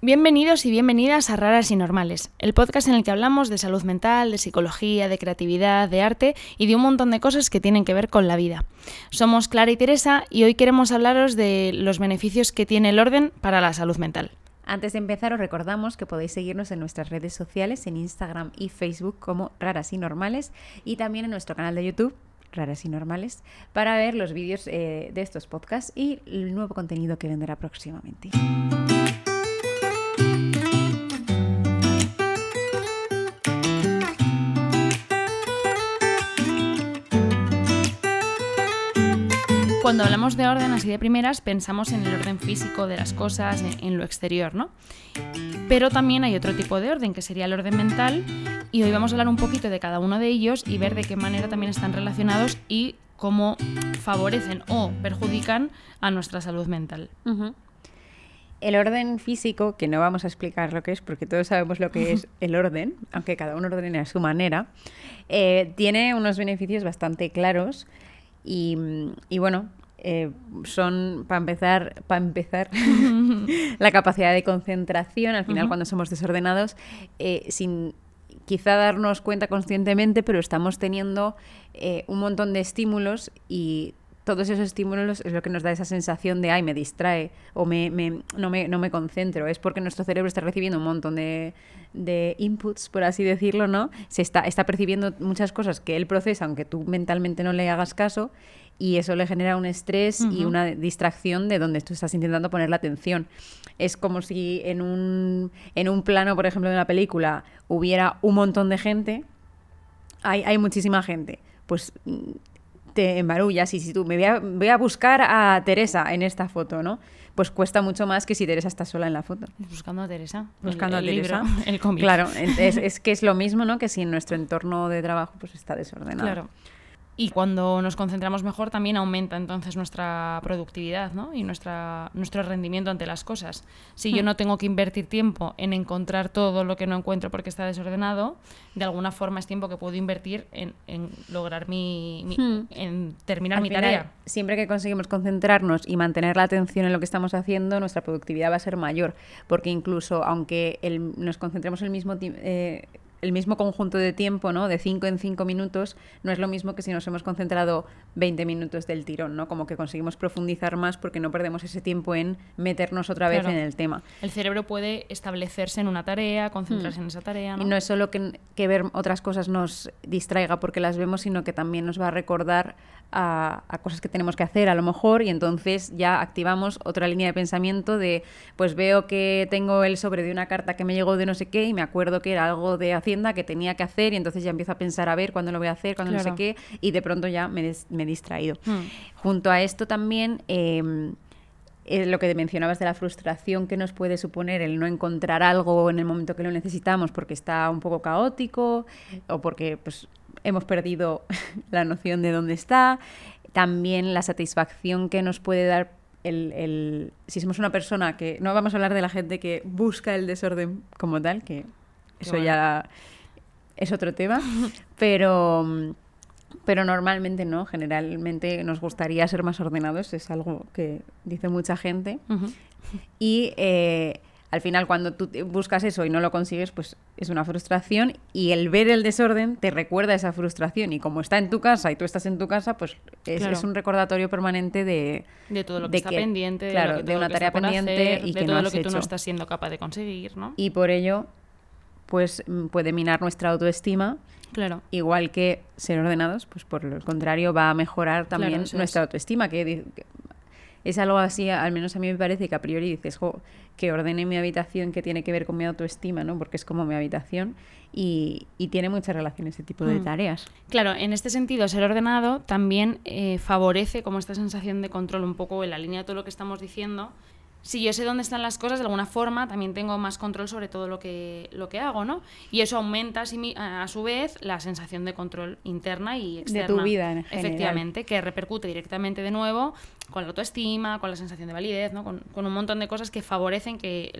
Bienvenidos y bienvenidas a Raras y Normales, el podcast en el que hablamos de salud mental, de psicología, de creatividad, de arte y de un montón de cosas que tienen que ver con la vida. Somos Clara y Teresa y hoy queremos hablaros de los beneficios que tiene el orden para la salud mental. Antes de empezar os recordamos que podéis seguirnos en nuestras redes sociales, en Instagram y Facebook como Raras y Normales y también en nuestro canal de YouTube Raras y Normales para ver los vídeos eh, de estos podcasts y el nuevo contenido que vendrá próximamente. Cuando hablamos de orden así de primeras, pensamos en el orden físico de las cosas, en, lo exterior, ¿no? Pero también hay otro tipo de orden, que sería el orden mental, y hoy vamos a hablar un poquito de cada uno de ellos y ver de qué manera también están relacionados y cómo favorecen o perjudican a nuestra salud mental. El orden físico, que no vamos a explicar lo que es, porque todos sabemos lo que es el orden, aunque cada uno ordene a su manera, eh, tiene unos beneficios bastante claros. Y, y, bueno, eh, son, para empezar, para empezar la capacidad de concentración, al final cuando somos desordenados, eh, sin quizá darnos cuenta conscientemente, pero estamos teniendo eh, un montón de estímulos y todos esos estímulos es lo que nos da esa sensación de, ay, me distrae o me, no, me, no me concentro. Es porque nuestro cerebro está recibiendo un montón de, de inputs, por así decirlo, ¿no? Se está, está percibiendo muchas cosas que él procesa, aunque tú mentalmente no le hagas caso, y eso le genera un estrés y una distracción de donde tú estás intentando poner la atención. Es como si en un, en un plano, por ejemplo, de una película hubiera un montón de gente, hay, hay muchísima gente, pues te embarullas y si tú me voy a, voy a buscar a Teresa en esta foto, ¿no? pues cuesta mucho más que si Teresa está sola en la foto. Buscando a Teresa. Buscando a Teresa. el cómic. Claro, es, es, que es lo mismo, ¿no? Que si en nuestro entorno de trabajo pues está desordenado. Claro. Y cuando nos concentramos mejor también aumenta entonces nuestra productividad ¿no? y nuestra, nuestro rendimiento ante las cosas. Si yo hmm. no tengo que invertir tiempo en encontrar todo lo que no encuentro porque está desordenado, de alguna forma es tiempo que puedo invertir en, en lograr mi, hmm. en terminar mi tarea. Siempre que conseguimos concentrarnos y mantener la atención en lo que estamos haciendo, nuestra productividad va a ser mayor, porque incluso aunque el, nos concentremos el mismo tiempo... Eh, el mismo conjunto de tiempo, ¿no? De 5 en 5 minutos, no es lo mismo que si nos hemos concentrado 20 minutos del tirón, ¿no? Como que conseguimos profundizar más porque no perdemos ese tiempo en meternos otra vez en el tema. El cerebro puede establecerse en una tarea, concentrarse mm. en esa tarea, ¿no? Y no es solo que, que ver otras cosas nos distraiga porque las vemos, sino que también nos va a recordar a, cosas que tenemos que hacer a lo mejor y entonces ya activamos otra línea de pensamiento de pues veo que tengo el sobre de una carta que me llegó de no sé qué y me acuerdo que era algo de Hacienda que tenía que hacer y entonces ya empiezo a pensar a ver cuándo lo voy a hacer, cuándo no sé qué y de pronto ya me, he distraído. Hmm. Junto a esto también... Em, lo que mencionabas de la frustración que nos puede suponer el no encontrar algo en el momento que lo necesitamos porque está un poco caótico o porque pues, hemos perdido la noción de dónde está, también la satisfacción que nos puede dar el, si somos una persona que, no vamos a hablar de la gente que busca el desorden como tal, que eso ya es otro tema, pero, pero normalmente no, generalmente nos gustaría ser más ordenados, es algo que dice mucha gente. Y eh, al final cuando tú buscas eso y no lo consigues, pues es una frustración y el ver el desorden te recuerda esa frustración y como está en tu casa y tú estás en tu casa, pues es, un recordatorio permanente de... De todo lo que está pendiente, claro, de, una tarea pendiente y de todo lo que tú no estás siendo capaz de conseguir, ¿no? Y por ello, pues mm, puede minar nuestra autoestima. Claro. Igual que ser ordenados, pues por lo contrario va a mejorar también nuestra autoestima, que es algo así, al menos a mí me parece que a priori dices, que ordene mi habitación que tiene que ver con mi autoestima, ¿no? Porque es como mi habitación y, tiene mucha relación ese tipo de mm. tareas. Claro, en este sentido, ser ordenado también eh, favorece como esta sensación de control un poco en la línea de todo lo que estamos diciendo si yo sé dónde están las cosas, de alguna forma también tengo más control sobre todo lo que, lo que hago, ¿no? Y eso aumenta a su vez la sensación de control interna y externa. De tu vida, en general. Efectivamente, que repercute directamente de nuevo con la autoestima, con la sensación de validez, ¿no? Con, un montón de cosas que favorecen que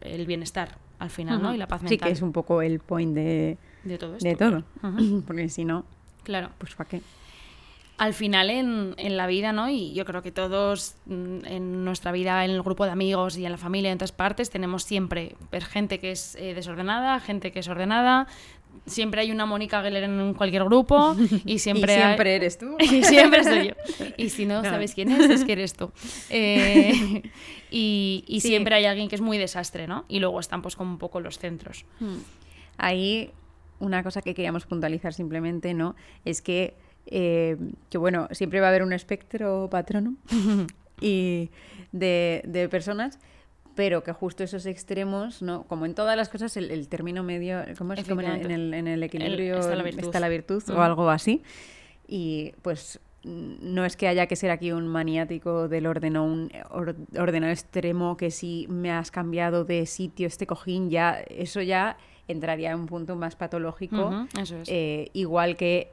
el bienestar al final, ¿no? Y la paz mental. Sí, que es un poco el point de, de todo esto. De todo. Porque si no, claro. pues ¿para qué? Al final en, en, la vida, ¿no? Y yo creo que todos mm, en nuestra vida, en el grupo de amigos y en la familia, en otras partes, tenemos siempre gente que es eh, desordenada, gente que es ordenada. Siempre hay una Mónica Geller en cualquier grupo y siempre, y siempre eres tú. Y siempre soy yo. Y si no, sabes quién es, es que eres tú. Eh, y, y siempre hay alguien que es muy desastre, ¿no? Y luego están pues como un poco los centros. Hmm. Ahí una cosa que queríamos puntualizar simplemente, ¿no? Es que eh, que bueno, siempre va a haber un espectro patrono y de, personas, pero que justo esos extremos, ¿no? Como en todas las cosas, el, término medio, ¿cómo es? Como en, el, equilibrio está la virtud, o algo así. Y pues no es que haya que ser aquí un maniático del orden o un ordenado extremo que si me has cambiado de sitio este cojín, ya eso ya entraría en un punto más patológico. Eh, igual que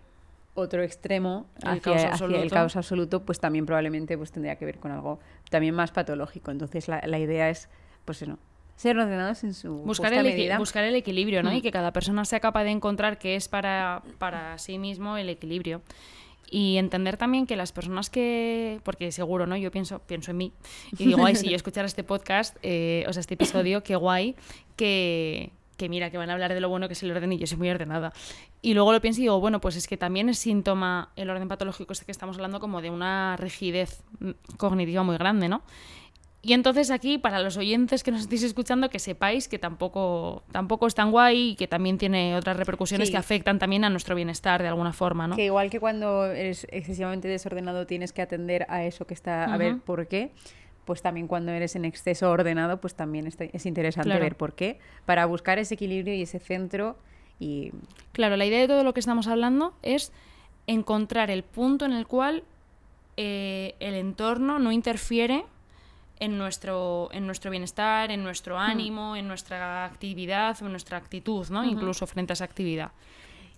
otro extremo el hacia, el caos absoluto, pues también probablemente pues, tendría que ver con algo también más patológico. Entonces la, la idea es, pues no, ser ordenados en su buscar el medida. buscar el equilibrio, ¿no? Mm. Y que cada persona sea capaz de encontrar qué es para, para sí mismo el equilibrio. Y entender también que las personas que, porque seguro, ¿no? Yo pienso, pienso en mí y digo, ay, si yo escuchara este podcast, eh, o sea, este episodio, qué guay, que, que mira, que van a hablar de lo bueno que es el orden y yo soy muy ordenada. Y luego lo pienso y digo, bueno, pues es que también es síntoma el orden patológico este que estamos hablando como de una rigidez mm, cognitiva muy grande, ¿no? Y entonces aquí, para los oyentes que nos estéis escuchando, que sepáis que tampoco, tampoco es tan guay y que también tiene otras repercusiones que afectan también a nuestro bienestar de alguna forma, ¿no? Que igual que cuando eres excesivamente desordenado tienes que atender a eso que está, a ver por qué, pues también cuando eres en exceso ordenado, pues también es interesante ver por qué, para buscar ese equilibrio y ese centro. Y... Claro, la idea de todo lo que estamos hablando es encontrar el punto en el cual eh, el entorno no interfiere en nuestro, en nuestro bienestar, en nuestro hmm. ánimo, en nuestra actividad o en nuestra actitud, ¿no? Incluso frente a esa actividad.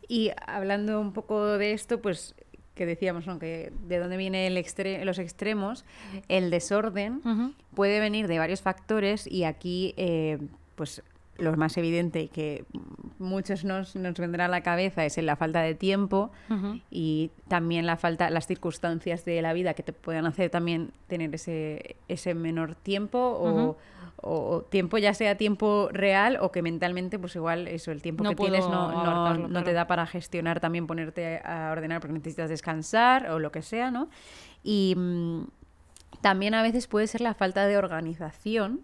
Y hablando un poco de esto, pues que decíamos, ¿no? que de dónde vienen los extremos, el desorden puede venir de varios factores y aquí, eh, pues lo más evidente y que muchos nos, nos vendrá a la cabeza es en la falta de tiempo y también la falta, las circunstancias de la vida que te puedan hacer también tener ese, ese menor tiempo o o tiempo ya sea tiempo real o que mentalmente pues igual eso el tiempo que tienes no, no, te da para gestionar también ponerte a ordenar porque necesitas descansar o lo que sea no y mm, también a veces puede ser la falta de organización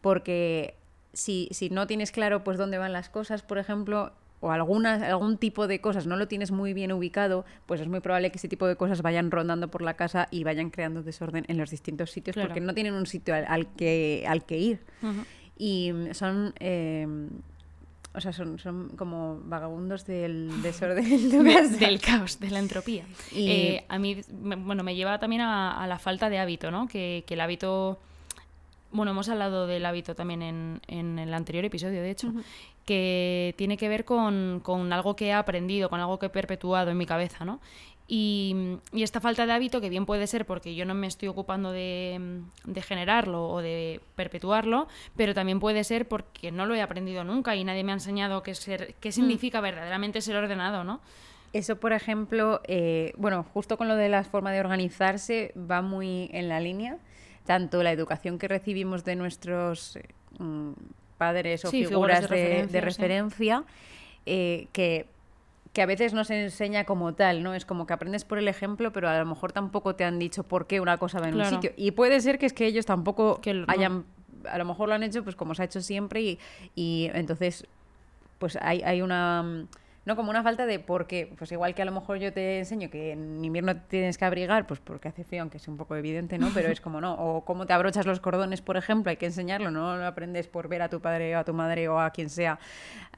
porque si, si no tienes claro pues dónde van las cosas por ejemplo o algunas, algún tipo de cosas no lo tienes muy bien ubicado, pues es muy probable que ese tipo de cosas vayan rondando por la casa y vayan creando desorden en los distintos sitios porque no tienen un sitio al, que, al que ir. Y son... Em, o sea, son, son, como vagabundos del desorden. del caos, de la entropía. Y... Eh, a mí, bueno, me lleva también a, la falta de hábito, ¿no? Que, que, el hábito... Bueno, hemos hablado del hábito también en, en el anterior episodio, de hecho que tiene que ver con, algo que he aprendido, con algo que he perpetuado en mi cabeza, ¿no? Y, esta falta de hábito, que bien puede ser porque yo no me estoy ocupando de, generarlo o de perpetuarlo, pero también puede ser porque no lo he aprendido nunca y nadie me ha enseñado qué, ser, qué mm. significa verdaderamente ser ordenado, ¿no? Eso, por ejemplo, eh, bueno, justo con lo de la forma de organizarse, va muy en la línea. Tanto la educación que recibimos de nuestros mm, padres o figuras, de, referencia, eh, que, que, a veces no se enseña como tal, ¿no? Es como que aprendes por el ejemplo, pero a lo mejor tampoco te han dicho por qué una cosa va en un sitio. Y puede ser que es que ellos tampoco hayan, a lo mejor lo han hecho pues como se ha hecho siempre y, y entonces pues hay, hay una no como una falta de por qué. Pues igual que a lo mejor yo te enseño que en invierno tienes que abrigar, pues porque hace frío, aunque es un poco evidente, ¿no? Pero es como no. O cómo te abrochas los cordones, por ejemplo, hay que enseñarlo, no lo aprendes por ver a tu padre o a tu madre o a quien sea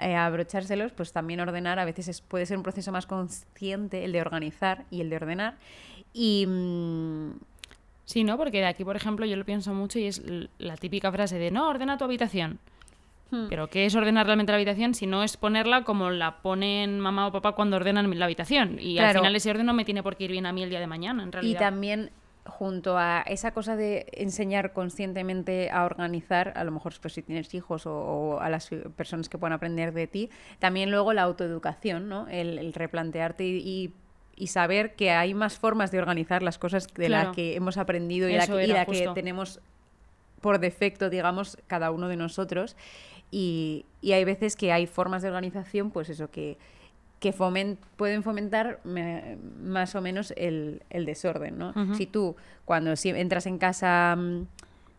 eh, abrochárselos, pues también ordenar a veces puede ser un proceso más consciente el de organizar y el de ordenar. Y. Mm, sí, ¿no? Porque aquí, por ejemplo, yo lo pienso mucho y es la típica frase de no, ordena tu habitación. Hmm. Pero ¿qué es ordenar realmente la habitación si no es ponerla como la ponen mamá o papá cuando ordenan la habitación? Y al final ese orden no me tiene por qué ir bien a mí el día de mañana, en realidad. Y también junto a esa cosa de enseñar conscientemente a organizar, a lo mejor pues, si tienes hijos o, a las personas que puedan aprender de ti, también luego la autoeducación, ¿no? El, replantearte y, y saber que hay más formas de organizar las cosas de Claro. las que hemos aprendido y la, Eso que, y la que tenemos por defecto, digamos, cada uno de nosotros. Y, y hay veces que hay formas de organización, pues eso, que, que fomen- pueden fomentar me- más o menos el, el desorden, ¿no? Ujú. Si tú, cuando si- entras en casa, mm,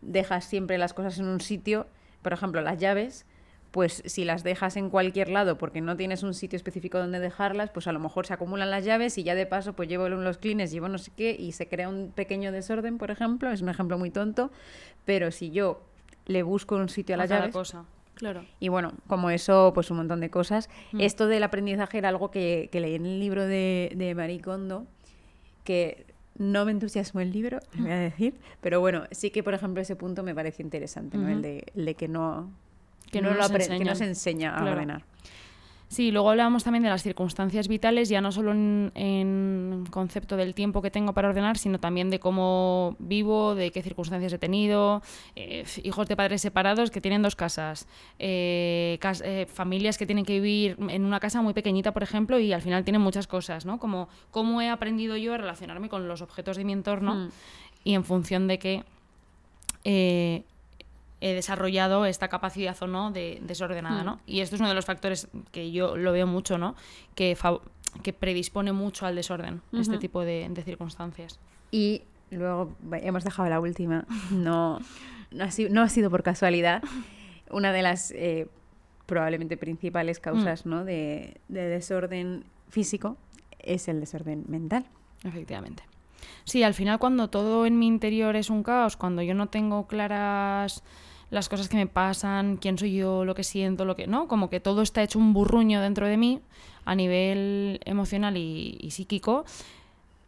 dejas siempre las cosas en un sitio, por ejemplo, las llaves, pues si las dejas en cualquier lado porque no tienes un sitio específico donde dejarlas, pues a lo mejor se acumulan las llaves y ya de paso pues llevo los clines, llevo no sé qué y se crea un pequeño desorden, por ejemplo, es un ejemplo muy tonto, pero si yo le busco un sitio a las llaves, cosa. Claro. y bueno, como eso, pues un montón de cosas. Mm. Esto del aprendizaje era algo que, que leí en el libro de, de Marie Kondo, que no me entusiasmó el libro, te voy a decir, pero bueno, sí que, por ejemplo, ese punto me pareció interesante, ¿no? El, de, el de que no, Que no no lo que no se enseña a Claro. ordenar. Sí, luego hablábamos también de las circunstancias vitales, ya no solo en, en concepto del tiempo que tengo para ordenar, sino también de cómo vivo, de qué circunstancias he tenido, eh, hijos de padres separados que tienen dos casas, eh, cas- eh, familias que tienen que vivir en una casa muy pequeñita, por ejemplo, y al final tienen muchas cosas, ¿no? Como cómo he aprendido yo a relacionarme con los objetos de mi entorno Mm. y en función de qué he desarrollado esta capacidad o no de desordenada, Mm. ¿no? Y esto es uno de los factores que yo lo veo mucho, ¿no? Que, que predispone mucho al desorden, este Ujú. tipo de, de circunstancias. Y luego hemos dejado la última, no, no, ha, sido, no ha sido por casualidad, una de las eh, probablemente principales causas ¿no? de, de desorden físico es el desorden mental. Efectivamente. Sí, al final cuando todo en mi interior es un caos, cuando yo no tengo claras las cosas que me pasan, quién soy yo, lo que siento, lo que no, como que todo está hecho un burruño dentro de mí a nivel emocional y, y psíquico,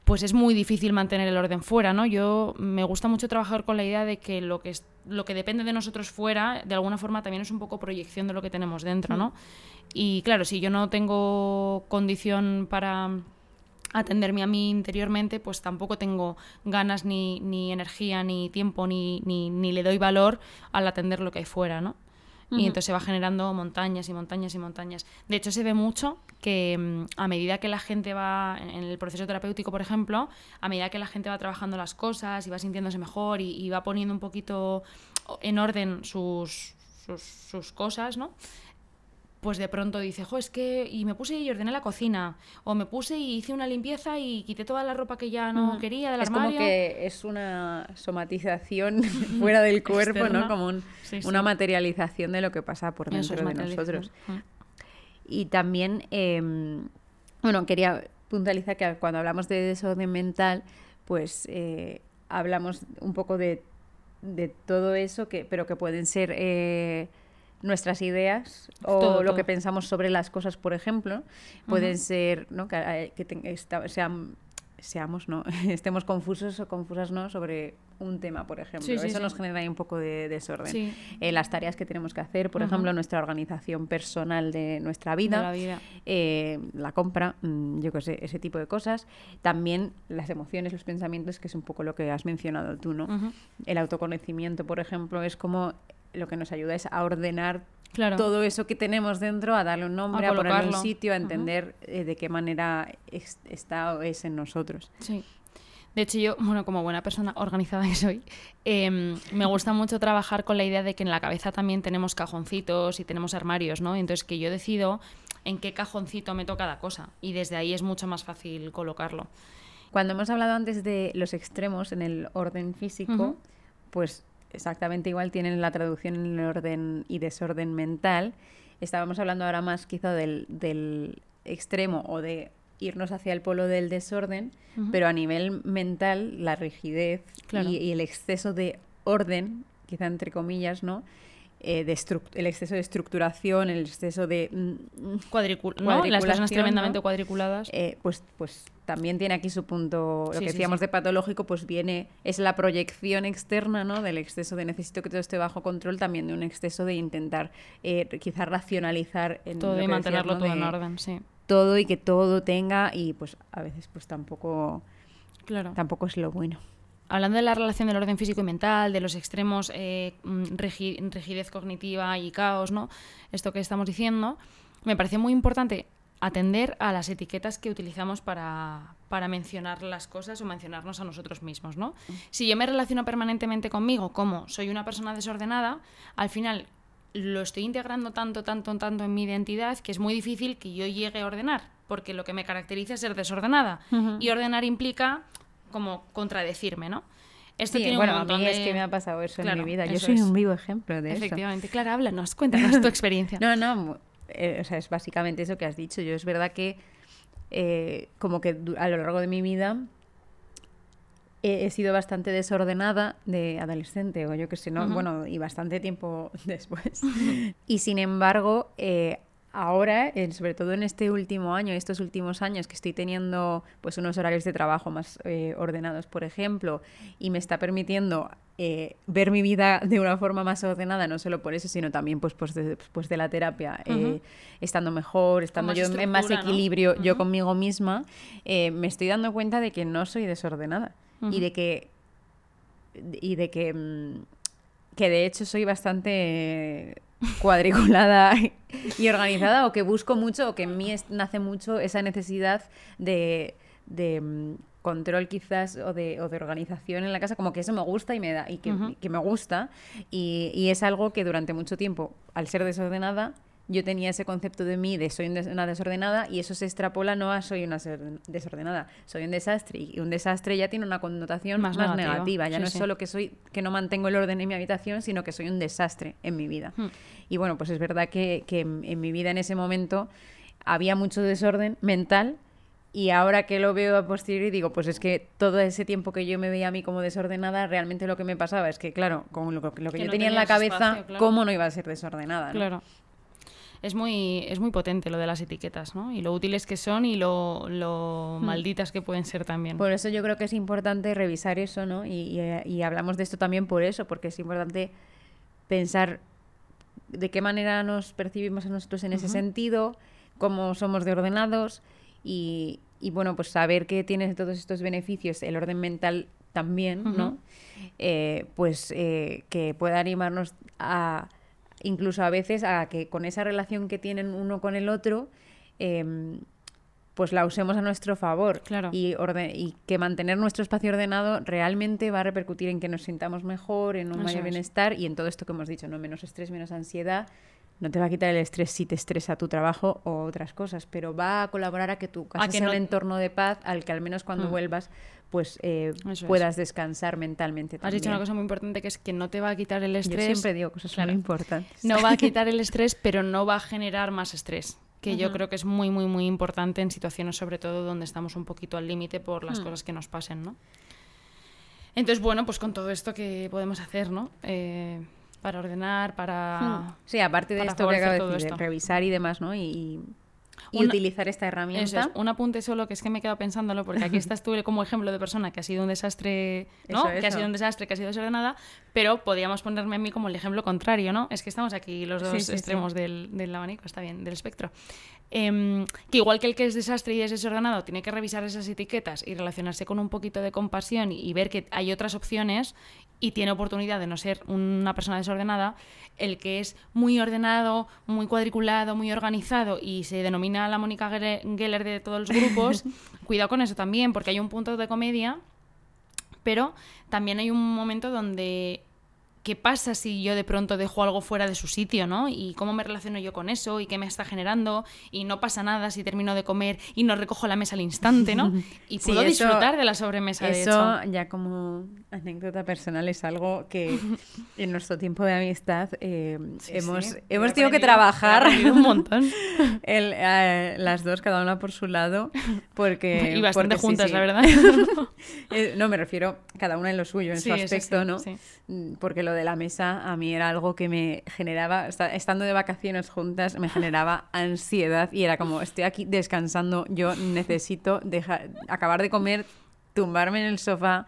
pues es muy difícil mantener el orden fuera, ¿no? Yo me gusta mucho trabajar con la idea de que lo que es, lo que depende de nosotros fuera, de alguna forma también es un poco proyección de lo que tenemos dentro, ¿no? Y claro, si yo no tengo condición para atenderme a mí interiormente, pues tampoco tengo ganas ni, ni energía, ni tiempo, ni, ni, ni le doy valor al atender lo que hay fuera, ¿no? Y entonces se va generando montañas y montañas y montañas. De hecho, se ve mucho que mm, a medida que la gente va, en en el proceso terapéutico, por ejemplo, a medida que la gente va trabajando las cosas y va sintiéndose mejor y, y va poniendo un poquito en orden sus, sus, sus cosas, ¿no? Pues de pronto dice, jo, es que, y me puse y ordené la cocina, o me puse y hice una limpieza y quité toda la ropa que ya no Ujú. quería del es armario. como que es una somatización fuera del cuerpo, Externa. ¿no? Como un- Sí, sí. una materialización de lo que pasa por es dentro de nosotros. Mm. Y también, eh, bueno, quería puntualizar que cuando hablamos de desorden mental, pues eh, hablamos un poco de, de todo eso, que, pero que pueden ser eh, nuestras ideas o Todo, lo todo. que pensamos sobre las cosas, por ejemplo. Pueden ser ¿no? que, eh, que esta- sean- seamos, ¿no? estemos confusos o confusas ¿no? sobre un tema, por ejemplo. Sí, sí, eso sí. nos genera ahí un poco de desorden. Eh, las tareas que tenemos que hacer, por ejemplo, nuestra organización personal de nuestra De vida, la vida. eh, la compra, mm, yo qué sé, ese tipo de cosas. También las emociones, los pensamientos, que es un poco lo que has mencionado tú, ¿no? El autoconocimiento, por ejemplo, es como lo que nos ayuda es a ordenar Claro. todo eso que tenemos dentro, a darle un nombre, A a, ponerle un colocarlo. sitio, a entender eh, de qué manera es- está o es en nosotros. Sí. De hecho, yo, bueno, como buena persona organizada que soy, em, me gusta mucho trabajar con la idea de que en la cabeza también tenemos cajoncitos y tenemos armarios, ¿no? Entonces, que yo decido en qué cajoncito meto cada cosa. Y desde ahí es mucho más fácil colocarlo. Cuando hemos hablado antes de los extremos en el orden físico, Ujú. pues exactamente igual tienen la traducción en el orden y desorden mental. Estábamos hablando ahora más quizá del, del extremo o de irnos hacia el polo del desorden, pero a nivel mental, la rigidez Claro. y, y el exceso de orden, quizá entre comillas, ¿no? Eh, de el exceso de estructuración, el exceso de... mm, Cuadricul ¿no? Las personas tremendamente ¿no? cuadriculadas. eh, pues, pues también tiene aquí su punto, lo Sí, que decíamos sí. de patológico, pues viene, es la proyección externa, ¿no? Del exceso de necesito que todo esté bajo control, también de un exceso de intentar eh, quizás racionalizar en todo y mantenerlo decías, ¿no? todo en De orden, sí. Todo y que todo tenga, y pues a veces pues tampoco, Claro. tampoco es lo bueno. Hablando de la relación del orden físico y mental, de los extremos, eh, mm, rigi- rigidez cognitiva y caos, ¿no? Esto que estamos diciendo, me parece muy importante atender a las etiquetas que utilizamos para, para mencionar las cosas o mencionarnos a nosotros mismos, ¿no? Si yo me relaciono permanentemente conmigo como soy una persona desordenada, al final lo estoy integrando tanto, tanto, tanto en mi identidad que es muy difícil que yo llegue a ordenar, porque lo que me caracteriza es ser desordenada. Y ordenar implica como contradecirme, ¿no? Esto tiene bueno, un a mí es que me ha pasado eso en mi vida. Yo soy un vivo ejemplo de eso. Efectivamente. Clara, háblanos, cuéntanos tu experiencia. no, no, eh, o sea, es básicamente eso que has dicho. Yo es verdad que eh, como que a lo largo de mi vida he, sido bastante desordenada de adolescente, o yo que sé, ¿no? Bueno, y bastante tiempo después. y sin embargo, eh, ahora, sobre todo en este último año, estos últimos años que estoy teniendo pues unos horarios de trabajo más eh, ordenados, por ejemplo, y me está permitiendo eh, ver mi vida de una forma más ordenada, no solo por eso, sino también pues, pues, de, pues de la terapia, eh, estando mejor, estando yo en más equilibrio yo conmigo misma, me estoy dando cuenta de que no soy desordenada y de que y de que, mm, que de hecho soy bastante cuadriculada y organizada o que busco mucho o que en mí nace mucho esa necesidad de, mm, control quizás o de, o de, organización en la casa, como que eso me gusta y me da y que, me gusta. Y, y, es algo que durante mucho tiempo, al ser desordenada, yo tenía ese concepto de mí de soy una desordenada y eso se extrapola no a soy una desordenada, soy un desastre y un desastre ya tiene una connotación más, negativa, ya no es solo que soy que no mantengo el orden en mi habitación, sino que soy un desastre en mi vida. Hmm. Y bueno, pues es verdad que, en, mi vida en ese momento había mucho desorden mental y ahora que lo veo a posteriori digo, pues es que todo ese tiempo que yo me veía a mí como desordenada, realmente lo que me pasaba es que, claro, con lo, que yo tenía en la cabeza, ¿cómo no iba a ser desordenada? Claro es muy, es muy potente lo de las etiquetas, ¿no? Y lo útiles que son y lo, lo hmm. malditas que pueden ser también. Por eso yo creo que es importante revisar eso, ¿no? Y, y, hablamos de esto también por eso, porque es importante pensar de qué manera nos percibimos a nosotros en ese sentido, cómo somos de ordenados y, y, bueno, pues saber que tiene todos estos beneficios, el orden mental también, ¿no? Eh, pues eh, que pueda animarnos a incluso a veces a que con esa relación que tienen uno con el otro, em, pues la usemos a nuestro favor. Claro. Y, y que mantener nuestro espacio ordenado realmente va a repercutir en que nos sintamos mejor, en un mayor bienestar y en todo esto que hemos dicho, ¿no? Menos estrés, menos ansiedad. No te va a quitar el estrés si te estresa tu trabajo o otras cosas, pero va a colaborar a que tu casa sea un entorno de paz al que al menos cuando mm. vuelvas pues eh, puedas descansar mentalmente. Has dicho una cosa muy importante que es que no te va a quitar el estrés. Yo siempre digo cosas muy importantes. No va a quitar el estrés, pero no va a generar más estrés que yo creo que es muy, muy, muy importante en situaciones sobre todo donde estamos un poquito al límite por las hmm. cosas que nos pasen, ¿no? Entonces, bueno, pues con todo esto que podemos hacer, ¿no? Eh, para ordenar, para... Hmm. Sí, aparte de esto que acabo de, decir, revisar y demás, ¿no? y y utilizar esta herramienta. un apunte solo que es que me he quedado pensándolo, porque aquí estás tú como ejemplo de persona que ha sido un desastre, ¿no? que ha sido un desastre, que ha sido desordenada, pero podríamos ponerme a mí como el ejemplo contrario, ¿no? Es que estamos aquí los dos extremos Del, del, abanico, está bien, del espectro. Em, que igual que el que es desastre y es desordenado tiene que revisar esas etiquetas y relacionarse con un poquito de compasión y ver que hay otras opciones y tiene oportunidad de no ser una persona desordenada, el que es muy ordenado, muy cuadriculado, muy organizado y se denomina la Mónica Geller de todos los grupos, cuidado con eso también, porque hay un punto de comedia, pero también hay un momento donde qué pasa si yo de pronto dejo algo fuera de su sitio, ¿no? Y cómo me relaciono yo con eso y qué me está generando y no pasa nada si termino de comer y no recojo la mesa al instante, ¿no? Y puedo disfrutar de la sobremesa. Eso ya como anécdota personal es algo que en nuestro tiempo de amistad eh, hemos, hemos tenido que trabajar un montón. Eh, las dos, cada una por su lado, porque... Y bastante juntas, la verdad. Eh, no, me refiero cada una en lo suyo, en su aspecto, ¿no? Mm, porque lo de la mesa a mí era algo que me generaba, estando de vacaciones juntas, me generaba ansiedad y era como, estoy aquí descansando, yo necesito dejar, acabar de comer, tumbarme en el sofá,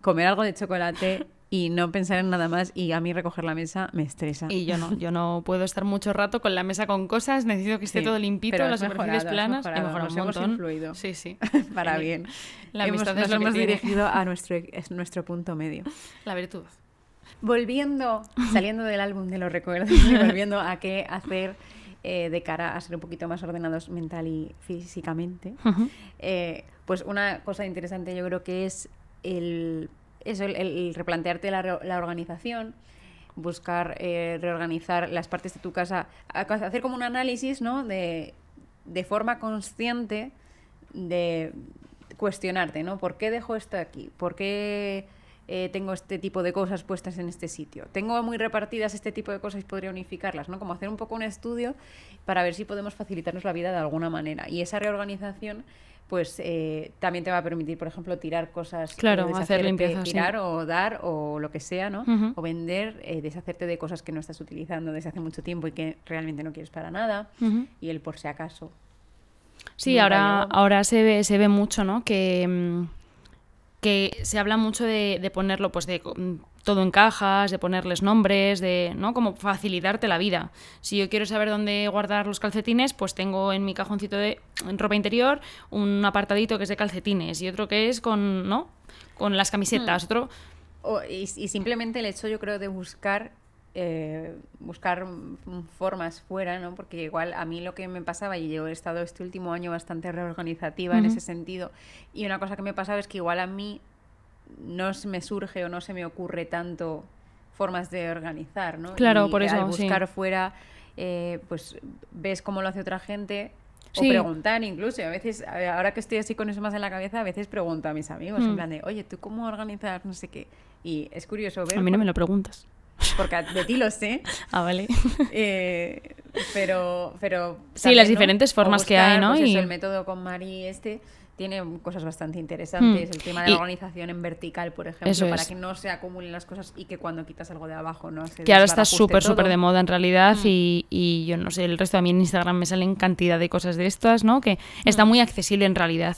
comer algo de chocolate y no pensar en nada más y a mí recoger la mesa me estresa. Y yo no, yo no puedo estar mucho rato con la mesa con cosas, necesito que esté todo limpito, las superficies planas. Hemos Hemos influido. Sí, sí. Para bien. La amistad hemos, hemos dirigido a nuestro, es nuestro punto medio. La virtud volviendo, saliendo del álbum de los recuerdos y volviendo a qué hacer eh, de cara a ser un poquito más ordenados mental y físicamente. Eh, pues una cosa interesante yo creo que es el, eso, el, el replantearte la, organización, buscar eh, reorganizar las partes de tu casa, hacer como un análisis, ¿no? De, de forma consciente de cuestionarte, ¿no? ¿Por qué dejo esto aquí? ¿Por qué eh, tengo este tipo de cosas puestas en este sitio? ¿Tengo muy repartidas este tipo de cosas y podría unificarlas, ¿no? Como hacer un poco un estudio para ver si podemos facilitarnos la vida de alguna manera. Y esa reorganización pues eh, también te va a permitir, por ejemplo, tirar cosas, eh, Claro, hacer limpieza, sí. tirar o dar o lo que sea, ¿no? O vender, eh, deshacerte de cosas que no estás utilizando desde hace mucho tiempo y que realmente no quieres para nada. Y el por si acaso. Sí, ahora, ahora se ve, se ve mucho, ¿no? Que, mm, que se habla mucho de, de ponerlo, pues de mm, todo en cajas, de ponerles nombres, de, ¿no? Como facilitarte la vida. Si yo quiero saber dónde guardar los calcetines, pues tengo en mi cajoncito de ropa interior un apartadito que es de calcetines y otro que es con, ¿no? Con las camisetas, Hmm. otro... O- y, y simplemente el hecho, yo creo, de buscar eh, buscar formas fuera, ¿no? Porque igual a mí lo que me pasaba, y yo he estado este último año bastante reorganizativa en Ujú. ese sentido, y una cosa que me pasaba es que igual a mí no se me surge o no se me ocurre tanto formas de organizar, ¿no? Claro, Y por eso, Al sí. buscar fuera, eh, pues ves cómo lo hace otra gente. O Sí. preguntar incluso, a veces, ahora que estoy así con eso más en la cabeza, a veces pregunto a mis amigos, en Mm. plan de, oye, ¿tú cómo organizas no sé qué? Y es curioso ver, A mí no me lo preguntas. Porque de ti lo sé, Ah, vale. eh, pero, pero Sí, las diferentes formas que hay, ¿no? pues eso, Y- el método con Mari este tiene cosas bastante interesantes. Mm. El tema de Y- la organización en vertical, por ejemplo, Eso para es. que no se acumulen las cosas y que cuando quitas algo de abajo no se que ahora está súper, súper de moda en realidad Mm. y, y yo no sé, el resto a mí en Instagram me salen cantidad de cosas de estas, ¿no? Que está Mm. muy accesible en realidad.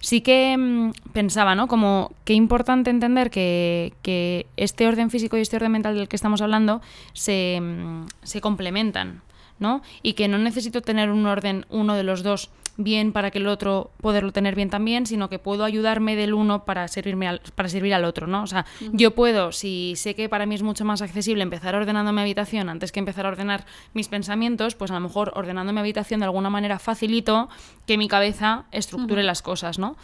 Sí que mm, pensaba, ¿no? Como qué importante entender que, que este orden físico y este orden mental del que estamos hablando se, mm, se complementan, ¿no? Y que no necesito tener un orden, uno de los dos bien para que el otro poderlo tener bien también, sino que puedo ayudarme del uno para servirme al, para servir al otro, ¿no? O sea, yo puedo, si sé que para mí es mucho más accesible empezar ordenando mi habitación antes que empezar a ordenar mis pensamientos, pues a lo mejor ordenando mi habitación de alguna manera facilito que mi cabeza estructure las cosas, ¿no?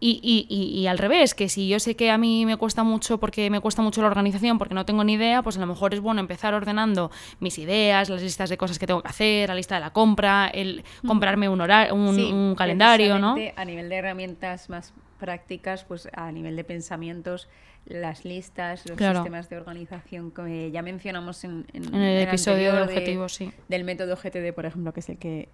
Y, y- y- y al revés, que si yo sé que a mí me cuesta mucho porque me cuesta mucho la organización, porque no tengo ni idea, pues a lo mejor es bueno empezar ordenando mis ideas, las listas de cosas que tengo que hacer, la lista de la compra, el comprarme un, horario, un, Sí, un calendario, ¿no? A nivel de herramientas más prácticas, pues a nivel de pensamientos, las listas, los Claro. sistemas de organización que ya mencionamos en, en- En el en episodio de- objetivo, sí. del método GTD, por ejemplo, que es el que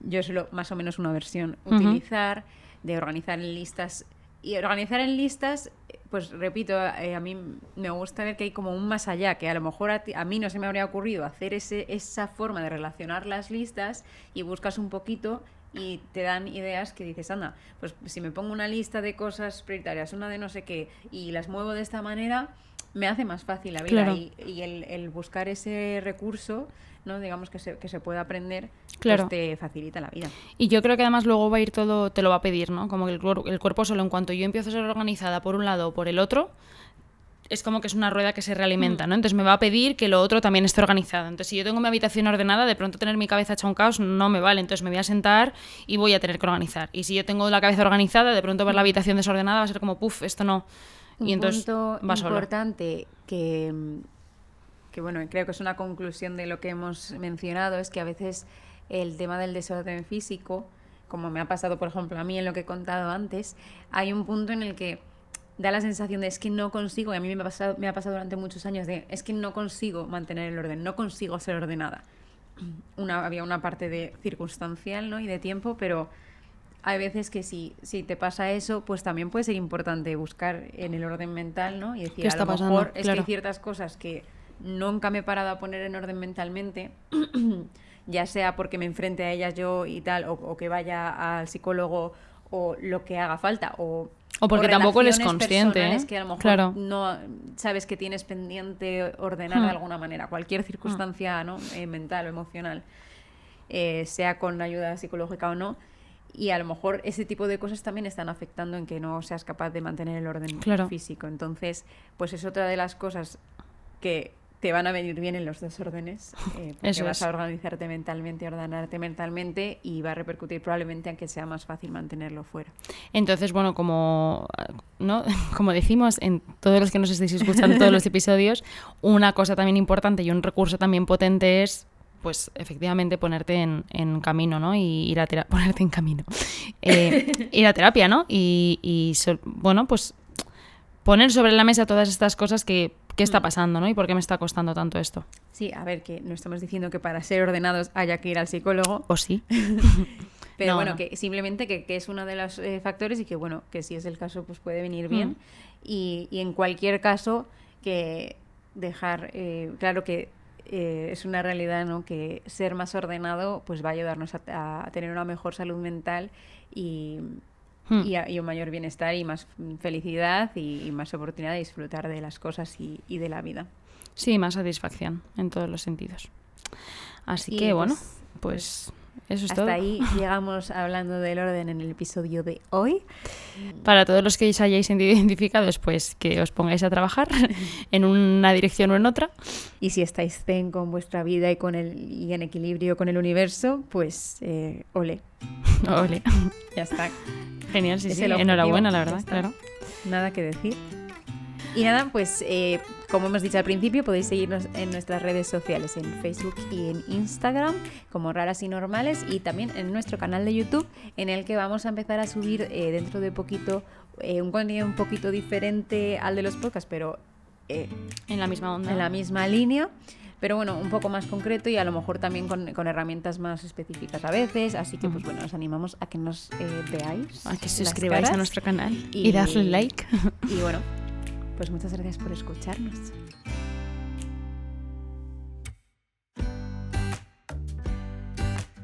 yo suelo más o menos una versión utilizar, de organizar en listas. Y organizar en listas, pues repito, eh, a mí me gusta ver que hay como un más allá, que a lo mejor a, ti- a mí no se me habría ocurrido hacer ese, esa forma de relacionar las listas y buscas un poquito y te dan ideas que dices, anda, pues si me pongo una lista de cosas prioritarias, una de no sé qué, y las muevo de esta manera, me hace más fácil la vida. Claro. Y, y el, el buscar ese recurso, ¿no? digamos que se, que se pueda aprender, Claro. pues te facilita la vida. Y yo creo que además luego va a ir todo, te lo va a pedir, ¿no? Como que el, el cuerpo solo en cuanto yo empiezo a ser organizada por un lado o por el otro, es como que es una rueda que se realimenta, ¿no? Entonces me va a pedir que lo otro también esté organizado. Entonces si yo tengo mi habitación ordenada, de pronto tener mi cabeza hecha un caos no me vale. Entonces me voy a sentar y voy a tener que organizar. Y si yo tengo la cabeza organizada, de pronto ver la habitación desordenada va a ser como, puff, esto no. Un y entonces punto va solo. importante que, que, bueno, creo que es una conclusión de lo que hemos mencionado, es que a veces el tema del desorden físico, como me ha pasado, por ejemplo, a mí en lo que he contado antes, hay un punto en el que da la sensación de es que no consigo, y a mí me ha pasado, me ha pasado durante muchos años, de es que no consigo mantener el orden, no consigo ser ordenada. Una, había una parte de circunstancial ¿no? y de tiempo, pero hay veces que si, si te pasa eso, pues también puede ser importante buscar en el orden mental, ¿no? Y decir, ¿Qué a está lo pasando? mejor es que Claro. hay ciertas cosas que nunca me he parado a poner en orden mentalmente, ya sea porque me enfrente a ellas yo y tal, o, o que vaya al psicólogo o lo que haga falta, o... O porque tampoco eres consciente, ¿eh? que a lo mejor Claro. no sabes que tienes pendiente ordenar Hmm. de alguna manera, cualquier circunstancia ¿no? Eh, mental o emocional eh, sea con ayuda psicológica o no. Y a lo mejor ese tipo de cosas también están afectando en que no seas capaz de mantener el orden Claro. físico. Entonces, pues es otra de las cosas que te van a venir bien en los dos órdenes. Eh, porque Eso vas es. a organizarte mentalmente, ordenarte mentalmente y va a repercutir probablemente en que sea más fácil mantenerlo fuera. Entonces, bueno, como, ¿no? como decimos en todos los que nos estáis escuchando todos los episodios, una cosa también importante y un recurso también potente es pues efectivamente ponerte en, en camino, ¿no? Y ir a terapia, ponerte en camino. Eh, ir a terapia, ¿no? Y, y so- bueno, pues poner sobre la mesa todas estas cosas que, qué está pasando, ¿no? Y por qué me está costando tanto esto. Sí, a ver, que no estamos diciendo que para ser ordenados haya que ir al psicólogo, ¿O sí? pero No, bueno, no. que simplemente que, que es uno de los eh, factores y que bueno, que si es el caso, pues puede venir bien. Mm. Y, y en cualquier caso, que dejar eh, claro que eh, es una realidad, ¿no? Que ser más ordenado, pues va a ayudarnos a, a tener una mejor salud mental y, Hmm. y, a- y un mayor bienestar y más felicidad y, y más oportunidad de disfrutar de las cosas y, y de la vida. Sí, más satisfacción en todos los sentidos. Así que, bueno, pues- pues eso es Hasta todo. ahí llegamos hablando del orden en el episodio de hoy. Para todos los que os hayáis sentido identificados, pues que os pongáis a trabajar en una dirección o en otra. Y si estáis zen con vuestra vida y, con el, y en equilibrio con el universo, pues eh, ole. Ole. Ya está. Genial, sí, Es sí. Enhorabuena, la verdad, claro. Nada que decir. Y nada, pues eh, como hemos dicho al principio, podéis seguirnos en nuestras redes sociales, en Facebook y en Instagram, como Raras y Normales, y también en nuestro canal de YouTube, en el que vamos a empezar a subir eh, dentro de poquito eh, un contenido un poquito diferente al de los podcasts, pero eh, En la misma onda. en la misma línea. Pero bueno, un poco más concreto y a lo mejor también con, con herramientas más específicas a veces. Así que, pues bueno, os animamos a que nos eh, veáis. A que suscribáis a nuestro canal y- y, dadle like. Y bueno, pues muchas gracias por escucharnos.